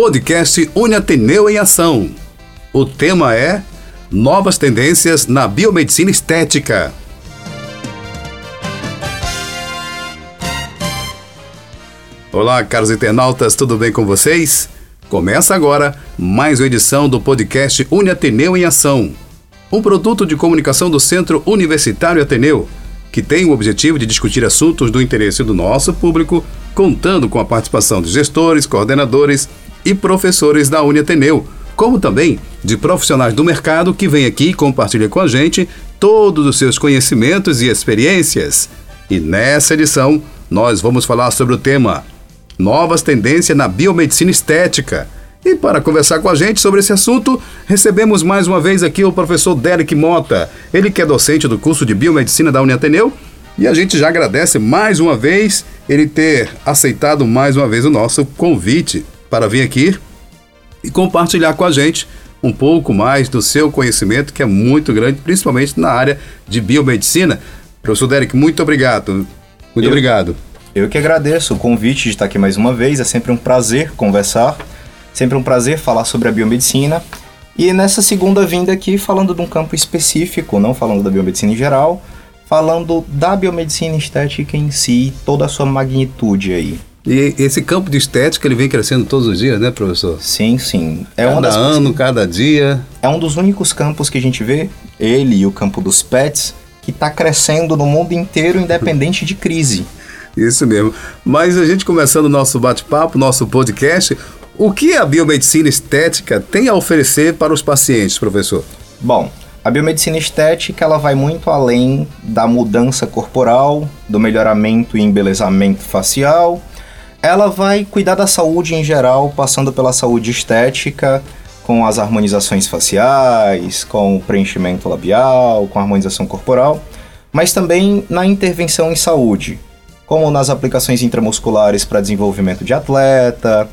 podcast Uniateneu em Ação. O tema é Novas Tendências na Biomedicina Estética. Olá, caros internautas, tudo bem com vocês? Começa agora mais uma edição do podcast Uniateneu em Ação, um produto de comunicação do Centro Universitário Ateneu, que tem o objetivo de discutir assuntos do interesse do nosso público, contando com a participação de gestores, coordenadores e professores da Uniateneu, como também de profissionais do mercado que vêm aqui e compartilham com a gente todos os seus conhecimentos e experiências. E nessa edição, nós vamos falar sobre o tema Novas Tendências na Biomedicina Estética. E para conversar com a gente sobre esse assunto, recebemos mais uma vez aqui o professor Derek Mota, ele que é docente do curso de Biomedicina da Uniateneu, e a gente já agradece mais uma vez ele ter aceitado mais uma vez o nosso convite para vir aqui e compartilhar com a gente um pouco mais do seu conhecimento, que é muito grande, principalmente na área de biomedicina. Professor Derek, muito obrigado. Muito eu, obrigado. Eu que agradeço o convite de estar aqui mais uma vez. É sempre um prazer conversar, sempre um prazer falar sobre a biomedicina. E nessa segunda vinda aqui, falando de um campo específico, não falando da biomedicina em geral, falando da biomedicina estética em si, toda a sua magnitude aí. E esse campo de estética ele vem crescendo todos os dias, né, professor? Sim, sim. É cada ano, cada dia. É um dos únicos campos que a gente vê, ele e o campo dos pets, que está crescendo no mundo inteiro, independente de crise. Isso mesmo. Mas a gente começando o nosso bate-papo, nosso podcast, o que a biomedicina estética tem a oferecer para os pacientes, professor? Bom, a biomedicina estética ela vai muito além da mudança corporal, do melhoramento e embelezamento facial, ela vai cuidar da saúde em geral, passando pela saúde estética, com as harmonizações faciais, com o preenchimento labial, com a harmonização corporal, mas também na intervenção em saúde, como nas aplicações intramusculares para desenvolvimento de atleta,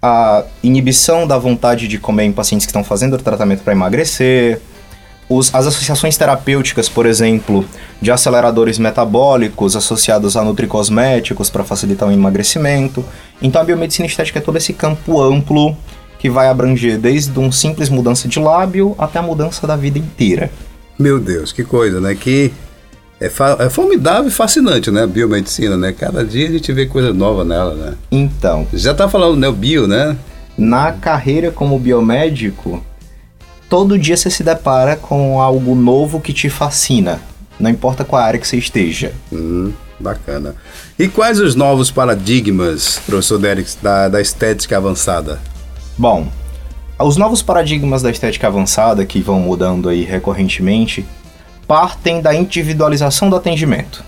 a inibição da vontade de comer em pacientes que estão fazendo tratamento para emagrecer, os, as associações terapêuticas, por exemplo, de aceleradores metabólicos associados a nutricosméticos para facilitar o emagrecimento. Então a biomedicina estética é todo esse campo amplo que vai abranger desde uma simples mudança de lábio até a mudança da vida inteira. Meu Deus, que coisa, né? Que é, é formidável e fascinante, né? A biomedicina, né? Cada dia a gente vê coisa nova nela, né? Então. Já tá falando, né? O bio, né? Na carreira como biomédico, todo dia você se depara com algo novo que te fascina, não importa qual área que você esteja. Hum, bacana. E quais os novos paradigmas, professor Derek, da, da estética avançada? Bom, os novos paradigmas da estética avançada que vão mudando aí recorrentemente partem da individualização do atendimento.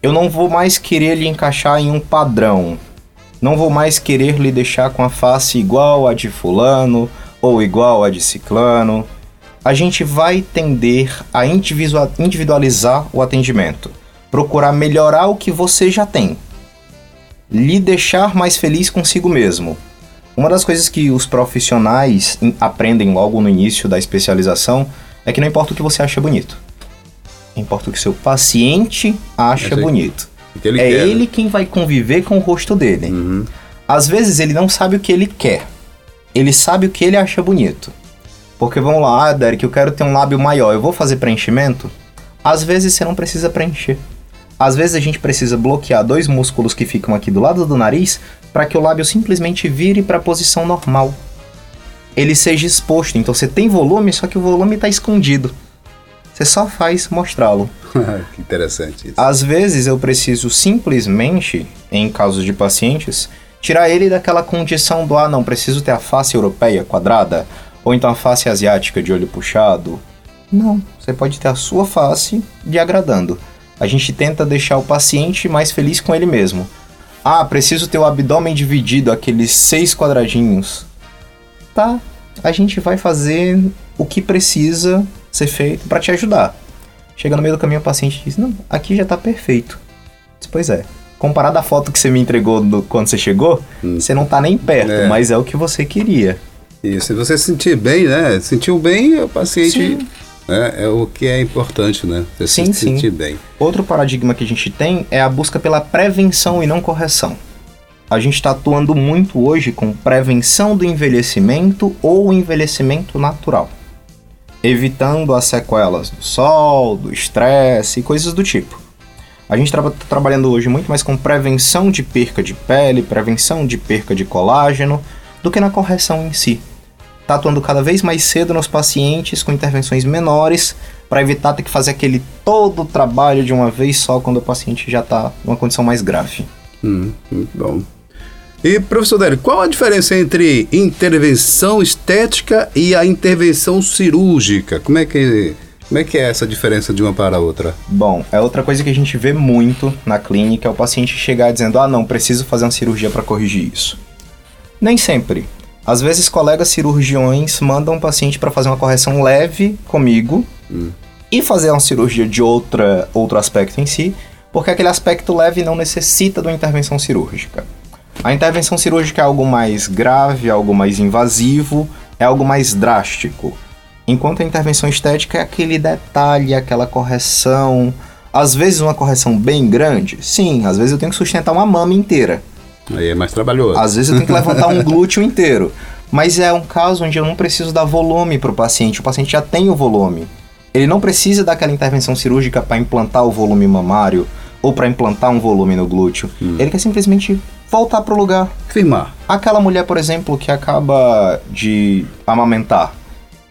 Eu não vou mais querer lhe encaixar em um padrão. Não vou mais querer lhe deixar com a face igual a de fulano ou igual a de ciclano, a gente vai tender a individualizar o atendimento, procurar melhorar o que você já tem, lhe deixar mais feliz consigo mesmo. Uma das coisas que os profissionais aprendem logo no início da especialização é que não importa o que você acha bonito, importa o que seu paciente acha bonito. Ele é quer, ele né? quem vai conviver com o rosto dele. Uhum. Às vezes ele não sabe o que ele quer ele sabe o que ele acha bonito. Porque vamos lá, ah, Derek, eu quero ter um lábio maior, eu vou fazer preenchimento? Às vezes você não precisa preencher. Às vezes a gente precisa bloquear dois músculos que ficam aqui do lado do nariz para que o lábio simplesmente vire para a posição normal. Ele seja exposto, então você tem volume, só que o volume está escondido. Você só faz mostrá-lo. que interessante isso. Às vezes eu preciso simplesmente, em casos de pacientes, tirar ele daquela condição do ah, não, preciso ter a face europeia quadrada, ou então a face asiática de olho puxado. Não, você pode ter a sua face de agradando. A gente tenta deixar o paciente mais feliz com ele mesmo. Ah, preciso ter o abdômen dividido, aqueles seis quadradinhos. Tá, a gente vai fazer o que precisa ser feito para te ajudar. Chega no meio do caminho, o paciente diz: Não, aqui já tá perfeito. Pois é, comparado à foto que você me entregou do, quando você chegou, hum. você não tá nem perto, é. mas é o que você queria. Isso, se você se sentir bem, né? Sentiu bem, o paciente né? é o que é importante, né? Você sim, se sentir sim. bem. Outro paradigma que a gente tem é a busca pela prevenção e não correção. a gente está atuando muito hoje com prevenção do envelhecimento ou envelhecimento natural, evitando as sequelas do sol, do estresse e coisas do tipo. A gente está trabalhando hoje muito mais com prevenção de perca de pele, prevenção de perca de colágeno, do que na correção em si. Está atuando cada vez mais cedo nos pacientes com intervenções menores para evitar ter que fazer aquele todo trabalho de uma vez só quando o paciente já está numa condição mais grave. Hum, muito bom. E, professor Délio, qual a diferença entre intervenção estética e a intervenção cirúrgica? Como é que, como é, que é essa diferença de uma para a outra? Bom, é outra coisa que a gente vê muito na clínica, é o paciente chegar dizendo, ah não, preciso fazer uma cirurgia para corrigir isso. Nem sempre. Às vezes, colegas cirurgiões mandam um paciente para fazer uma correção leve comigo hum. e fazer uma cirurgia de outra, outro aspecto em si, porque aquele aspecto leve não necessita de uma intervenção cirúrgica. A intervenção cirúrgica é algo mais grave, algo mais invasivo, é algo mais drástico. Enquanto a intervenção estética é aquele detalhe, aquela correção. Às vezes uma correção bem grande, sim, às vezes eu tenho que sustentar uma mama inteira. Aí é mais trabalhoso. Às vezes eu tenho que levantar um glúteo inteiro. Mas é um caso onde eu não preciso dar volume para o paciente, o paciente já tem o volume. Ele não precisa daquela intervenção cirúrgica para implantar o volume mamário ou para implantar um volume no glúteo. Hum. Ele quer simplesmente voltar pro lugar. Firmar. Aquela mulher, por exemplo, que acaba de amamentar,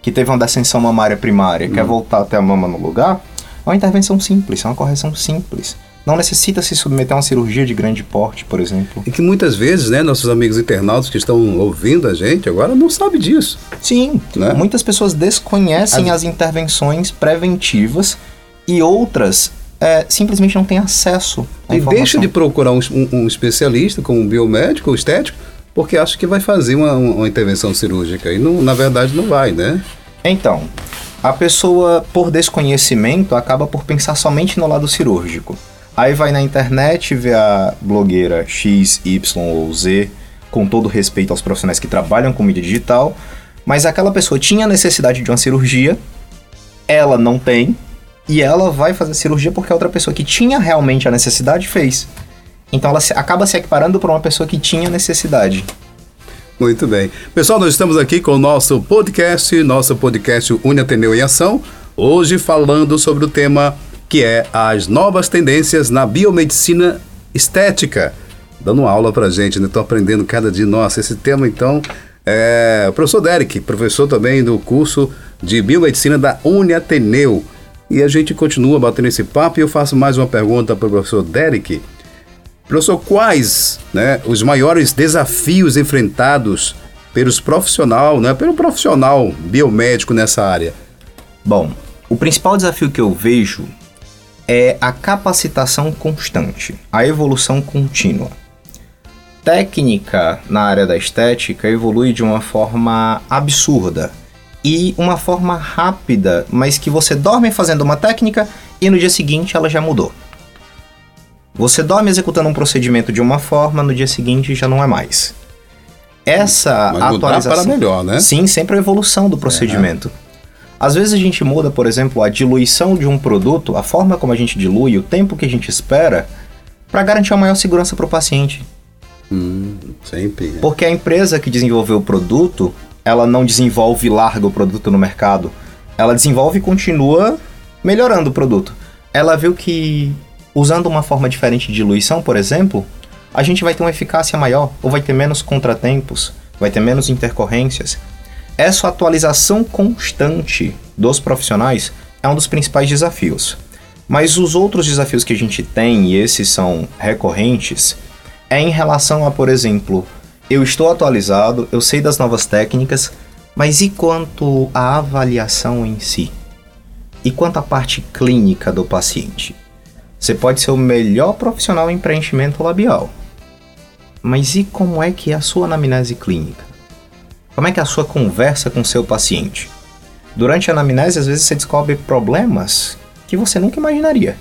que teve uma descensão mamária primária, hum. quer voltar até a mama no lugar, é uma intervenção simples, é uma correção simples. Não necessita se submeter a uma cirurgia de grande porte, por exemplo. E que muitas vezes, né, nossos amigos internautas que estão ouvindo a gente agora não sabem disso. Sim, né? muitas pessoas desconhecem as... as intervenções preventivas e outras é, simplesmente não tem acesso à e informação. deixa de procurar um, um, um, especialista, como um biomédico ou estético, porque acha que vai fazer uma, uma intervenção cirúrgica. E não, na verdade não vai, né? Então, a pessoa, por desconhecimento, acaba por pensar somente no lado cirúrgico. Aí vai na internet, vê a blogueira X, Y ou Z, com todo respeito aos profissionais que trabalham com mídia digital, mas aquela pessoa tinha necessidade de uma cirurgia, ela não tem, e ela vai fazer cirurgia porque a outra pessoa que tinha realmente a necessidade fez. Então ela acaba se equiparando para uma pessoa que tinha necessidade. Muito bem. Pessoal, nós estamos aqui com o nosso podcast, nosso podcast Uni Ateneu em Ação, hoje falando sobre o tema que é as novas tendências na biomedicina estética. Dando aula pra gente, né? Tô aprendendo cada dia. Nossa, esse tema então é o professor Derek, professor também do curso de biomedicina da Uni Ateneu. E a gente continua batendo esse papo e eu faço mais uma pergunta para o professor Derek. Professor, quais né, os maiores desafios enfrentados pelos profissional, né, pelo profissional biomédico nessa área? Bom, o principal desafio que eu vejo é a capacitação constante, a evolução contínua. Técnica na área da estética evolui de uma forma absurda e uma forma rápida, mas que você dorme fazendo uma técnica e no dia seguinte ela já mudou. Você dorme executando um procedimento de uma forma, no dia seguinte já não é mais. Essa mas atualização. para melhor, né? Sim, sempre a evolução do procedimento. É. Às vezes a gente muda, por exemplo, a diluição de um produto, a forma como a gente dilui, o tempo que a gente espera, para garantir uma maior segurança para o paciente. Hum, sempre. Né? Porque a empresa que desenvolveu o produto, ela não desenvolve e larga o produto no mercado. Ela desenvolve e continua melhorando o produto. Ela viu que usando uma forma diferente de diluição, por exemplo, a gente vai ter uma eficácia maior, ou vai ter menos contratempos, vai ter menos intercorrências. Essa atualização constante dos profissionais é um dos principais desafios. Mas os outros desafios que a gente tem, e esses são recorrentes, é em relação a, por exemplo, eu estou atualizado, eu sei das novas técnicas, mas e quanto à avaliação em si? E quanto à parte clínica do paciente? Você pode ser o melhor profissional em preenchimento labial, mas e como é que é a sua anamnese clínica? Como é que é a sua conversa com seu paciente? Durante a anamnese, às vezes você descobre problemas que você nunca imaginaria.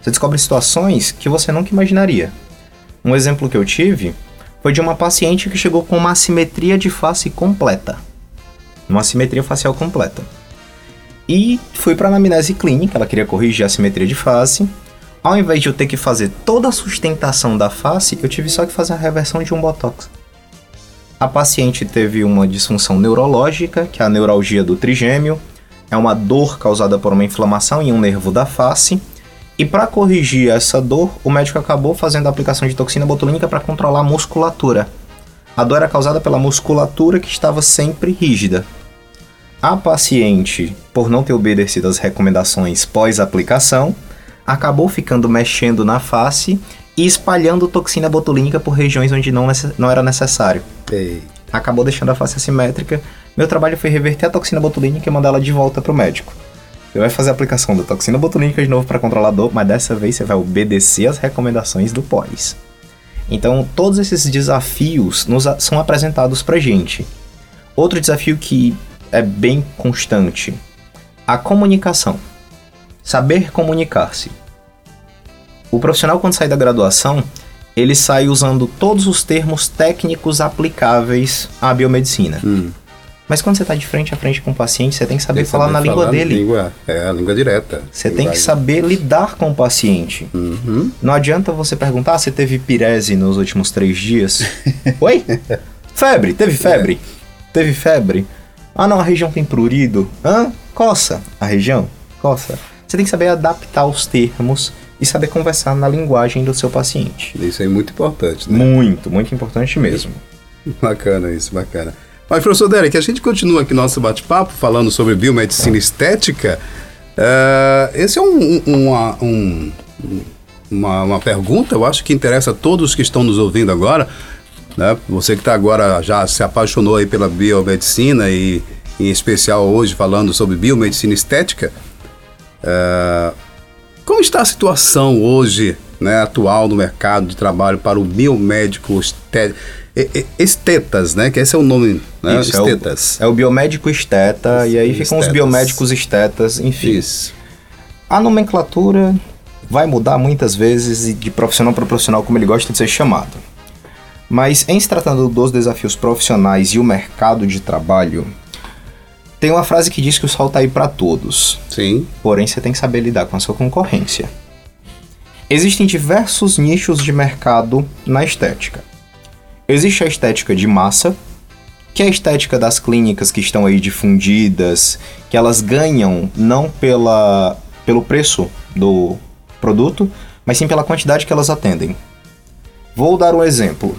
Você descobre situações que você nunca imaginaria. Um exemplo que eu tive foi de uma paciente que chegou com uma assimetria de face completa. Uma assimetria facial completa. E fui para a anamnese clínica, ela queria corrigir a assimetria de face. Ao invés de eu ter que fazer toda a sustentação da face, eu tive só que fazer a reversão de um botox. A paciente teve uma disfunção neurológica, que é a neuralgia do trigêmeo, é uma dor causada por uma inflamação em um nervo da face. E para corrigir essa dor, o médico acabou fazendo a aplicação de toxina botulínica para controlar a musculatura. A dor era causada pela musculatura que estava sempre rígida. A paciente, por não ter obedecido às recomendações pós-aplicação, acabou ficando mexendo na face e espalhando toxina botulínica por regiões onde não, não era necessário. Ei. Acabou deixando a face assimétrica. Meu trabalho foi reverter a toxina botulínica e mandar ela de volta para o médico. Você vai fazer a aplicação da toxina botulínica de novo para controlar a dor, mas dessa vez você vai obedecer às recomendações do pós. Então, todos esses desafios nos, são apresentados pra gente. Outro desafio que é bem constante: a comunicação. Saber comunicar-se. O profissional, quando sai da graduação, ele sai usando todos os termos técnicos aplicáveis à biomedicina. Hum. Mas quando você está de frente a frente com o paciente, você tem que saber tem falar saber na falar língua dele. Língua, é, a língua direta. Você tem que saber lidar com o paciente. Uhum. Não adianta você perguntar se teve pirese nos últimos três dias. Oi? Febre, teve febre? É. Teve febre? Ah não, a região tem prurido. Hã? Coça. A região? Coça. Você tem que saber adaptar os termos e saber conversar na linguagem do seu paciente. Isso é muito importante, né? Muito, muito importante mesmo. Bacana isso, bacana. Mas, professor Derek, a gente continua aqui nosso bate-papo falando sobre biomedicina estética. Uh, esse é um, uma, um, uma, uma, pergunta, eu acho que interessa a todos que estão nos ouvindo agora. Né? Você que está agora já se apaixonou aí pela biomedicina e em especial hoje falando sobre biomedicina estética. Uh, como está a situação hoje, né, atual no mercado de trabalho para o biomédico estético? estetas, né? Que esse é o nome, né? Isso, estetas. É o, é o biomédico esteta, Isso, e aí ficam estetas. os biomédicos estetas, enfim. Isso. A nomenclatura vai mudar muitas vezes de profissional para profissional, como ele gosta de ser chamado. Mas em se tratando dos desafios profissionais e o mercado de trabalho, tem uma frase que diz que o sol tá aí para todos. Sim. Porém, você tem que saber lidar com a sua concorrência. Existem diversos nichos de mercado na estética. Existe a estética de massa, que é a estética das clínicas que estão aí difundidas, que elas ganham não pela, pelo preço do produto, mas sim pela quantidade que elas atendem. Vou dar um exemplo.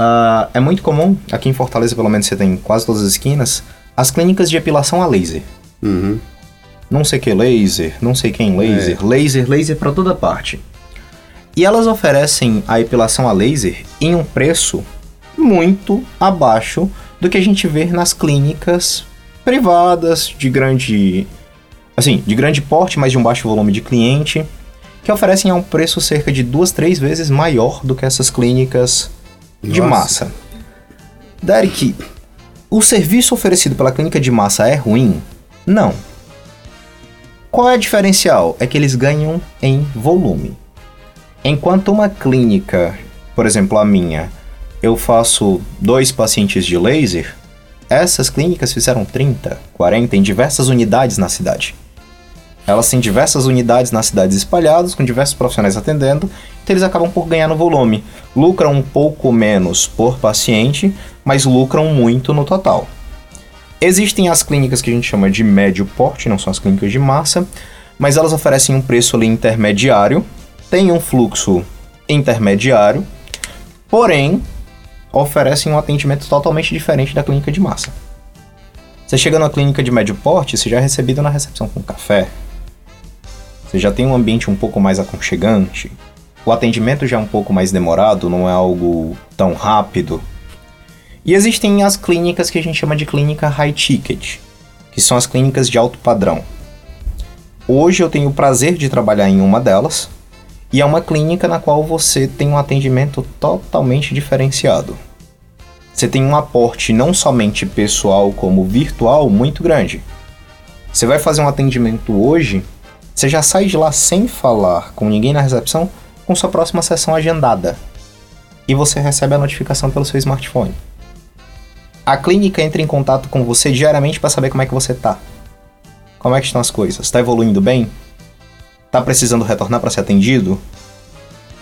Uh, é muito comum, aqui em Fortaleza pelo menos você tem quase todas as esquinas, as clínicas de epilação a laser. Uhum. Não sei que laser, não sei quem laser, é. laser, laser para toda parte. E elas oferecem a epilação a laser em um preço muito abaixo do que a gente vê nas clínicas privadas de grande assim, de grande porte, mas de um baixo volume de cliente, que oferecem a um preço cerca de duas, três vezes maior do que essas clínicas Nossa. de massa. Derek, o serviço oferecido pela clínica de massa é ruim? Não. Qual é o diferencial? É que eles ganham em volume. Enquanto uma clínica, por exemplo a minha, eu faço dois pacientes de laser, essas clínicas fizeram 30, 40 em diversas unidades na cidade. Elas têm diversas unidades nas cidades espalhadas, com diversos profissionais atendendo, então eles acabam por ganhar no volume. Lucram um pouco menos por paciente, mas lucram muito no total. Existem as clínicas que a gente chama de médio porte, não são as clínicas de massa, mas elas oferecem um preço ali intermediário, tem um fluxo intermediário, porém oferecem um atendimento totalmente diferente da clínica de massa. Você chega na clínica de médio porte, você já é recebido na recepção com café. Você já tem um ambiente um pouco mais aconchegante. O atendimento já é um pouco mais demorado, não é algo tão rápido. E existem as clínicas que a gente chama de clínica high ticket, que são as clínicas de alto padrão. Hoje eu tenho o prazer de trabalhar em uma delas, e é uma clínica na qual você tem um atendimento totalmente diferenciado. Você tem um aporte não somente pessoal como virtual muito grande. Você vai fazer um atendimento hoje, você já sai de lá sem falar com ninguém na recepção, com sua próxima sessão agendada. E você recebe a notificação pelo seu smartphone. A clínica entra em contato com você diariamente para saber como é que você tá. Como é que estão as coisas? Está evoluindo bem? Tá precisando retornar para ser atendido?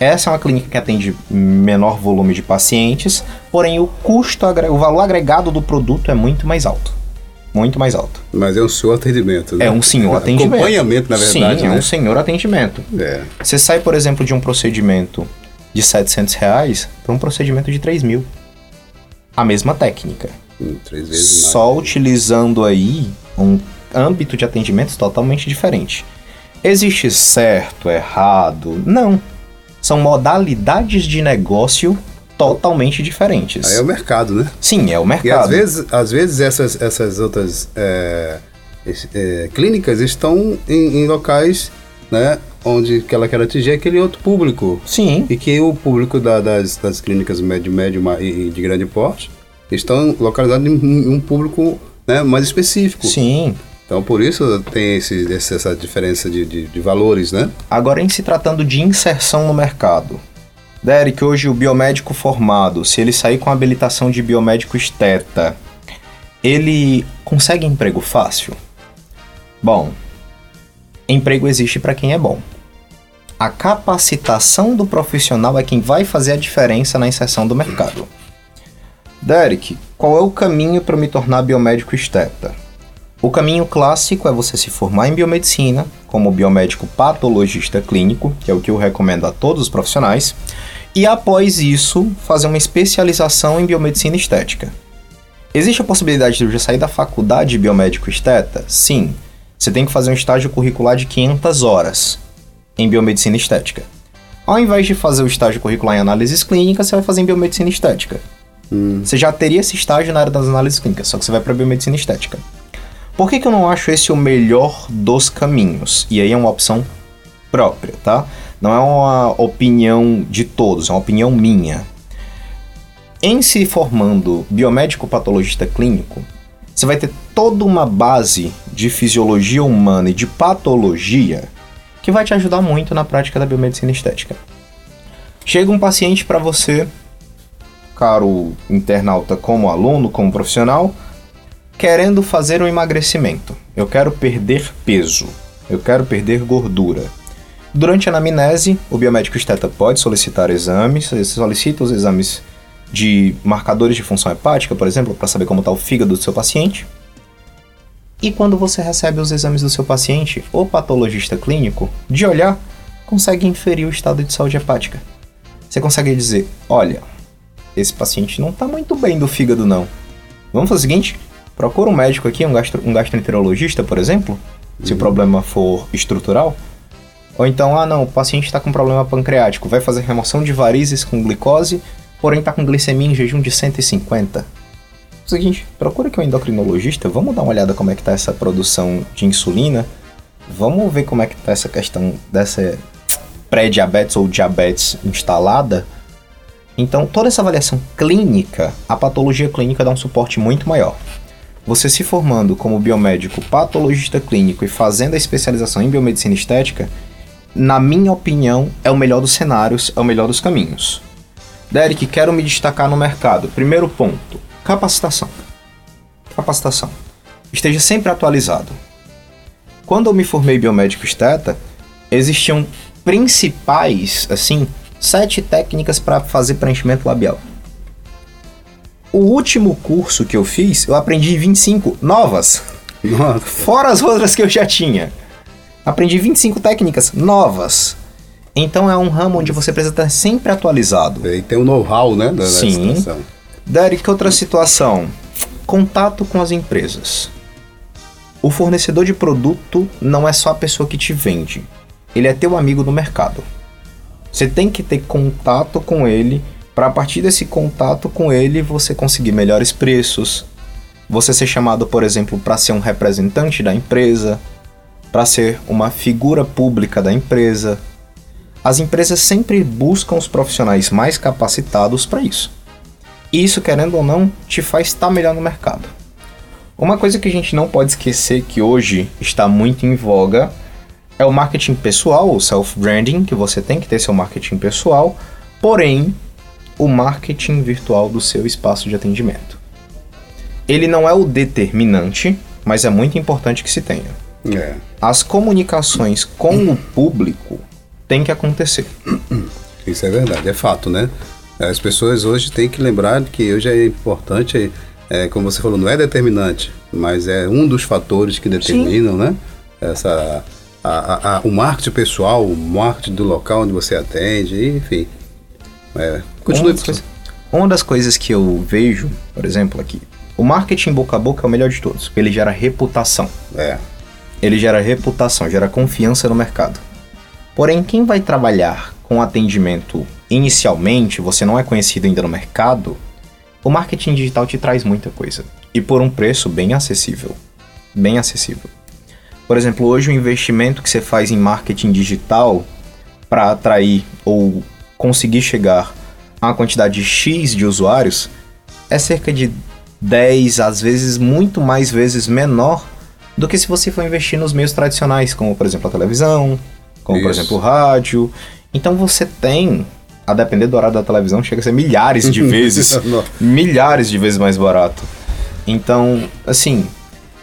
Essa é uma clínica que atende menor volume de pacientes, porém o custo, o valor agregado do produto é muito mais alto. Muito mais alto. Mas é um senhor atendimento, né? É um senhor atendimento. Acompanhamento, na verdade. Sim, é né? um senhor atendimento. É. Você sai, por exemplo, de um procedimento de 700 reais para um procedimento de 3 mil. A mesma técnica. Hum, três vezes mais. Só utilizando aí um âmbito de atendimentos totalmente diferente. Existe certo, errado? Não. São modalidades de negócio totalmente diferentes. Aí é o mercado, né? Sim, é o E mercado. às vezes, às vezes essas, essas outras é, é, clínicas estão em, em locais né, onde que ela quer atingir aquele outro público. Sim, E que o público da- das, das clínicas médio, médio e de grande porte estão localizados em, um público né, mais específico. sim. Então por isso tem esse, esse- essa diferença de, de, de valores, né? Agora, em se tratando de inserção no mercado. Derek, hoje o biomédico formado, se ele sair com habilitação de biomédico esteta, ele consegue emprego fácil? Bom, emprego existe para quem é bom. A capacitação do profissional é quem vai fazer a diferença na inserção do mercado. Derek, qual é o caminho para me tornar biomédico esteta? O caminho clássico é você se formar em biomedicina, como biomédico patologista clínico, que é o que eu recomendo a todos os profissionais, e após isso fazer uma especialização em biomedicina estética. Existe a possibilidade de eu já sair da faculdade de biomédico esteta? Sim. Você tem que fazer um estágio curricular de 500 horas em biomedicina estética. Ao invés de fazer o estágio curricular em análises clínicas, você vai fazer em biomedicina estética. Você já teria esse estágio na área das análises clínicas, só que você vai para biomedicina estética. Por que, que eu não acho esse o melhor dos caminhos? E aí é uma opção própria, tá? Não é uma opinião de todos, é uma opinião minha. Em se formando biomédico patologista clínico, você vai ter toda uma base de fisiologia humana e de patologia que vai te ajudar muito na prática da biomedicina estética. Chega um paciente para você, caro internauta, como aluno, como profissional, querendo fazer um emagrecimento. Eu quero perder peso. Eu quero perder gordura. Durante a anamnese, o biomédico esteta pode solicitar exames, ele solicita os exames de marcadores de função hepática, por exemplo, para saber como está o fígado do seu paciente. E quando você recebe os exames do seu paciente, o patologista clínico, de olhar, consegue inferir o estado de saúde hepática. Você consegue dizer: olha, esse paciente não está muito bem do fígado, não. Vamos fazer o seguinte: procura um médico aqui, um, gastro, um gastroenterologista, por exemplo, se o problema for estrutural. Ou então, ah não, o paciente está com problema pancreático, vai fazer remoção de varizes com glicose, porém está com glicemia em jejum de 150. Seguinte, procura aqui um endocrinologista, vamos dar uma olhada como é que tá essa produção de insulina, vamos ver como é que tá essa questão dessa pré-diabetes ou diabetes instalada. Então, toda essa avaliação clínica, a patologia clínica dá um suporte muito maior. Você se formando como biomédico patologista clínico e fazendo a especialização em biomedicina estética, na minha opinião, é o melhor dos cenários, é o melhor dos caminhos. Derek, quero me destacar no mercado. Primeiro ponto, capacitação. Capacitação. Esteja sempre atualizado. Quando eu me formei biomédico esteta, existiam principais, assim, sete técnicas para fazer preenchimento labial. O último curso que eu fiz, eu aprendi 25 novas, Nossa. fora as outras que eu já tinha. Aprendi 25 técnicas novas. Então é um ramo onde você precisa estar sempre atualizado. E tem o know-how, né? Da Sim. situação. Derek, outra situação. Contato com as empresas. O fornecedor de produto não é só a pessoa que te vende. Ele é teu amigo no mercado. Você tem que ter contato com ele para a partir desse contato com ele você conseguir melhores preços. Você ser chamado, por exemplo, para ser um representante da empresa, para ser uma figura pública da empresa. As empresas sempre buscam os profissionais mais capacitados para isso. E isso, querendo ou não, te faz estar melhor no mercado. Uma coisa que a gente não pode esquecer que hoje está muito em voga é o marketing pessoal, o self-branding, que você tem que ter seu marketing pessoal, porém, o marketing virtual do seu espaço de atendimento. Ele não é o determinante, mas é muito importante que se tenha. É. As comunicações com o público têm que acontecer. Isso é verdade, é fato, né? As pessoas hoje têm que lembrar que hoje é importante, é, como você falou, não é determinante, mas é um dos fatores que determinam, né? Essa, a, a, o marketing pessoal, o marketing do local onde você atende, enfim. É, continue. Uma das, coisas, uma das coisas que eu vejo, por exemplo, aqui, o marketing boca a boca é o melhor de todos, porque ele gera reputação. É. Ele gera reputação, gera confiança no mercado. Porém, quem vai trabalhar com atendimento inicialmente, você não é conhecido ainda no mercado, o marketing digital te traz muita coisa. E por um preço bem acessível. Bem acessível. Por exemplo, hoje o investimento que você faz em marketing digital para atrair ou conseguir chegar a uma quantidade X de usuários é cerca de 10, às vezes muito mais vezes menor do que se você for investir nos meios tradicionais, como por exemplo a televisão, como Isso. por exemplo o rádio. Então você tem, a depender do horário da televisão, chega a ser milhares de vezes, milhares de vezes mais barato. Então, assim,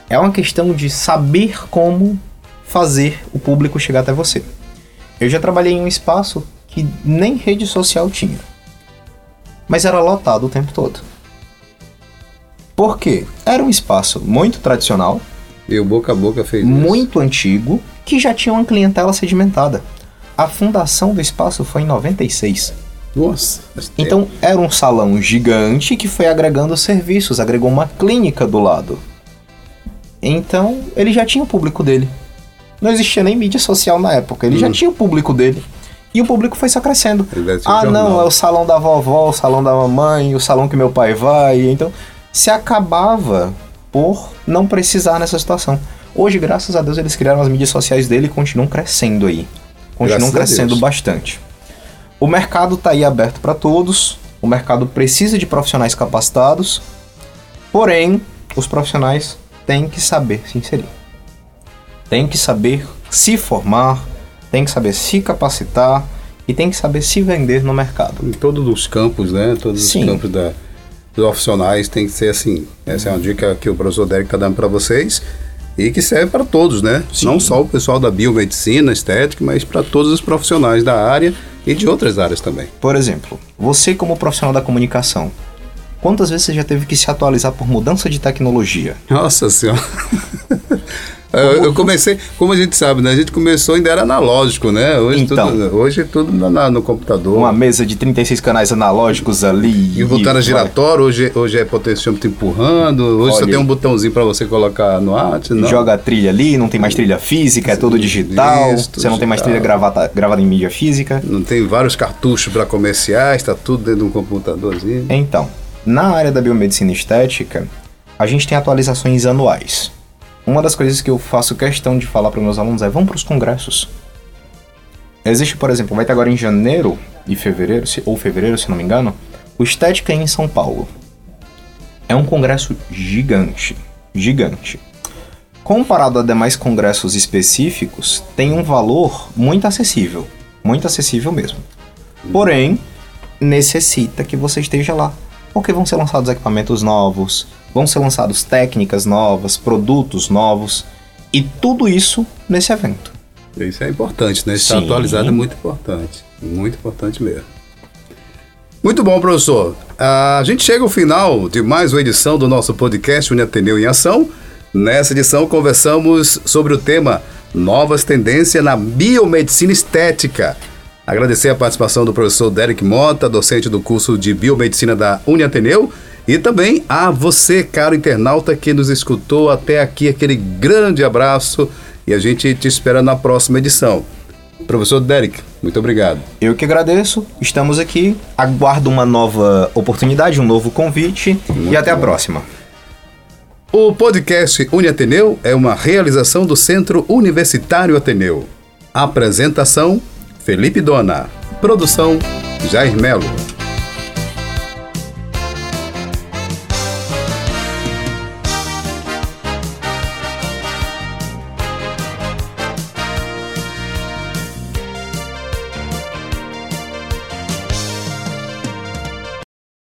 é uma questão de saber como fazer o público chegar até você. Eu já trabalhei em um espaço que nem rede social tinha. Mas era lotado o tempo todo. Por quê? Era um espaço muito tradicional. E o boca a boca fez Muito isso. antigo, que já tinha uma clientela sedimentada. A fundação do espaço foi em 96. Nossa. Então era um salão gigante que foi agregando serviços, agregou uma clínica do lado. Então, ele já tinha o público dele. Não existia nem mídia social na época, ele hum. já tinha o público dele. E o público foi só crescendo. Ah, jornal. não, é o salão da vovó, o salão da mamãe, o salão que meu pai vai. Então, se acabava por não precisar nessa situação. Hoje, graças a Deus, eles criaram as mídias sociais dele e continuam crescendo aí. Continuam graças crescendo bastante. O mercado está aí aberto para todos. O mercado precisa de profissionais capacitados. Porém, os profissionais tem que saber se inserir. Tem que saber se formar, tem que saber se capacitar e tem que saber se vender no mercado. Em todos os campos, né? Todos Sim. os campos da, dos profissionais tem que ser assim. Essa é uma dica que o professor Derek está dando para vocês e que serve para todos, né? Sim. Não só o pessoal da biomedicina, estética, mas para todos os profissionais da área e de outras áreas também. Por exemplo, você como profissional da comunicação, Quantas vezes você já teve que se atualizar por mudança de tecnologia? Nossa senhora. Eu, comecei, como a gente sabe, né? A gente começou ainda era analógico, né? Hoje então, tudo, hoje é tudo no, no, computador. Uma mesa de 36 canais analógicos ali. E voltar a giratório, hoje, hoje é potenciômetro empurrando, hoje Olha, só tem um botãozinho para você colocar no arte. Não. Joga a trilha ali, não tem mais trilha física, é tudo digital. Isso, você não tem mais trilha gravada, gravada em mídia física. Não tem vários cartuchos para comerciais, está tudo dentro de um computadorzinho. Então, na área da biomedicina estética, a gente tem atualizações anuais. Uma das coisas que eu faço questão de falar para meus alunos é: vão para os congressos. Existe, por exemplo, vai ter agora em janeiro e fevereiro, ou fevereiro, se não me engano, o Estética em São Paulo. É um congresso gigante, gigante. Comparado a demais congressos específicos, tem um valor muito acessível, muito acessível mesmo. Porém, necessita que você esteja lá porque vão ser lançados equipamentos novos, vão ser lançados técnicas novas, produtos novos e tudo isso nesse evento. Isso é importante, né? Estar Sim. atualizado é muito importante, muito importante mesmo. Muito bom, professor. A gente chega ao final de mais uma edição do nosso podcast Uniateneu em Ação. Nessa edição conversamos sobre o tema Novas tendências na biomedicina estética. Agradecer a participação do professor Derek Mota, docente do curso de Biomedicina da Uniateneu, e também a você, caro internauta, que nos escutou até aqui. Aquele grande abraço e a gente te espera na próxima edição. Professor Derek, muito obrigado. Eu que agradeço, estamos aqui, aguardo uma nova oportunidade, um novo convite muito e até bom. a próxima. O podcast Uniateneu é uma realização do Centro Universitário Ateneu. Apresentação Felipe Dona. Produção Jair Melo.